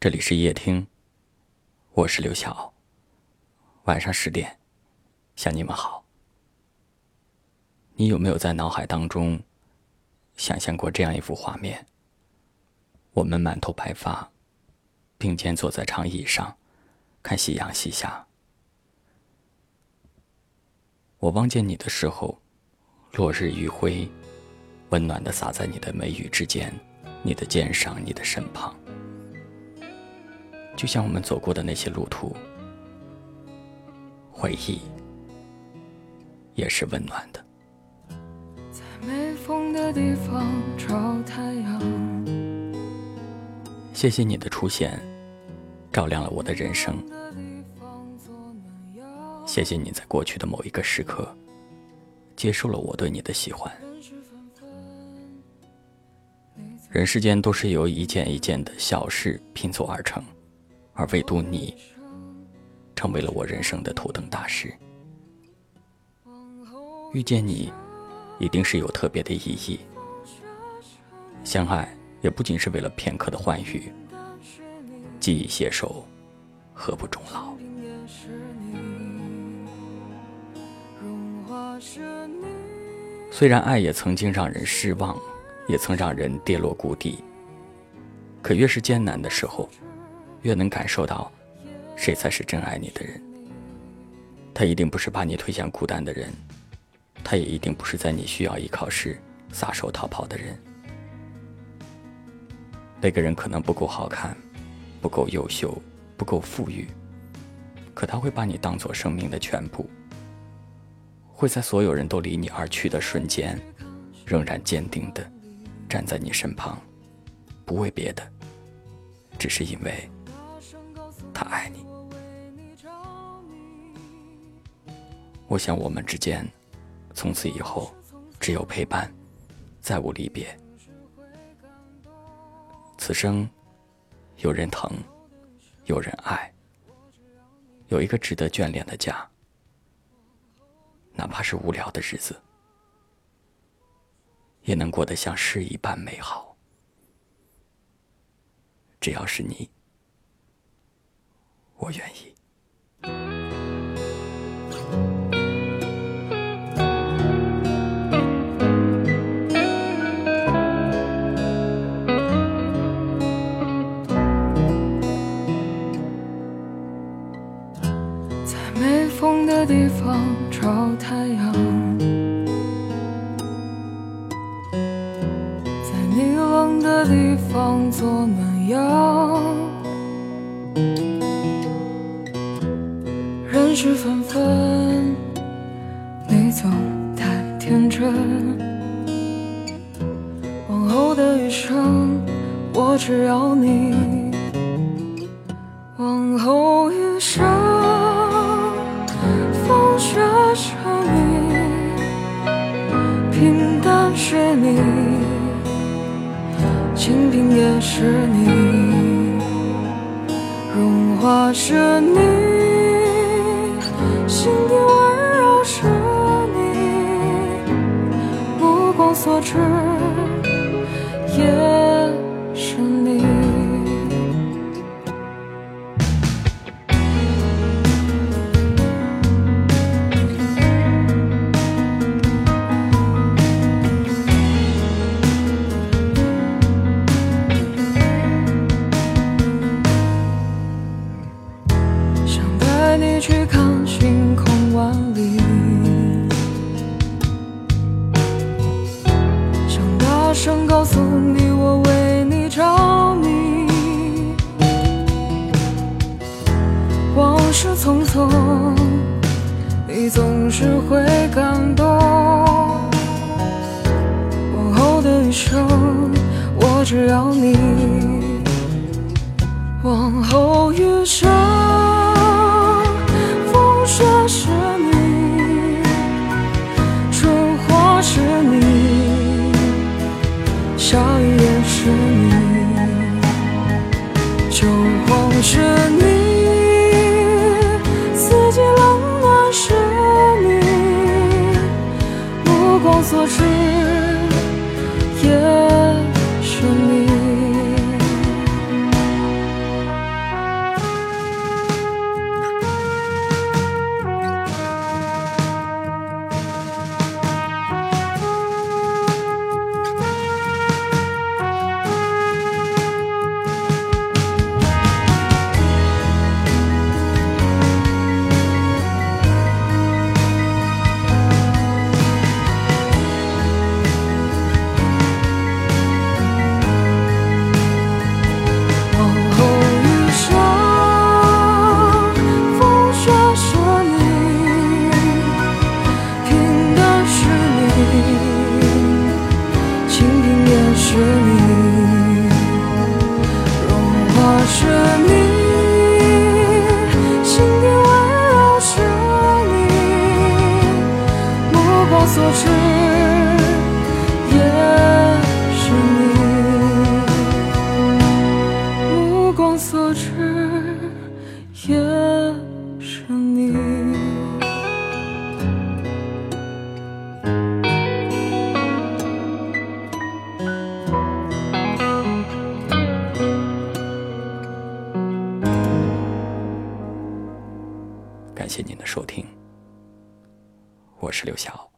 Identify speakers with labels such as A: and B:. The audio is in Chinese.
A: 这里是夜听，我是刘晓。晚上十点，向你们好。你有没有在脑海当中想象过这样一幅画面？我们满头白发，并肩坐在长椅上，看夕阳西下。我望见你的时候，落日余晖温暖的洒在你的眉宇之间，你的肩上，你的身旁。就像我们走过的那些路途，回忆也是温暖的。
B: 在没风的地方找太阳。
A: 谢谢你的出现，照亮了我的人生。谢谢你在过去的某一个时刻，接受了我对你的喜欢。人世间都是由一件一件的小事拼凑而成。而唯独你，成为了我人生的头等大事。遇见你，一定是有特别的意义。相爱也不仅是为了片刻的欢愉，记忆携手，何不终老？虽然爱也曾经让人失望，也曾让人跌落谷底，可越是艰难的时候。越能感受到，谁才是真爱你的人。他一定不是把你推向孤单的人，他也一定不是在你需要依靠时撒手逃跑的人。那个人可能不够好看，不够优秀，不够富裕，可他会把你当做生命的全部，会在所有人都离你而去的瞬间，仍然坚定的站在你身旁，不为别的，只是因为。他爱你，我想我们之间，从此以后只有陪伴，再无离别。此生有人疼，有人爱，有一个值得眷恋的家，哪怕是无聊的日子，也能过得像诗一般美好。只要是你。我愿意。
B: 在没风的地方找太阳，在你冷的地方做暖阳。人事纷纷，你总太天真。往后的余生，我只要你。往后余生，风雪是你，平淡是你，清贫也是你，荣华是你。目光所至也是你。想带你去看。只要你往后余生，风雪是你，春花是你，夏雨也是你，秋黄是你，四季冷暖是你，目光所至。所知也是你，目光所至也是你。
A: 感谢您的收听，我是刘晓。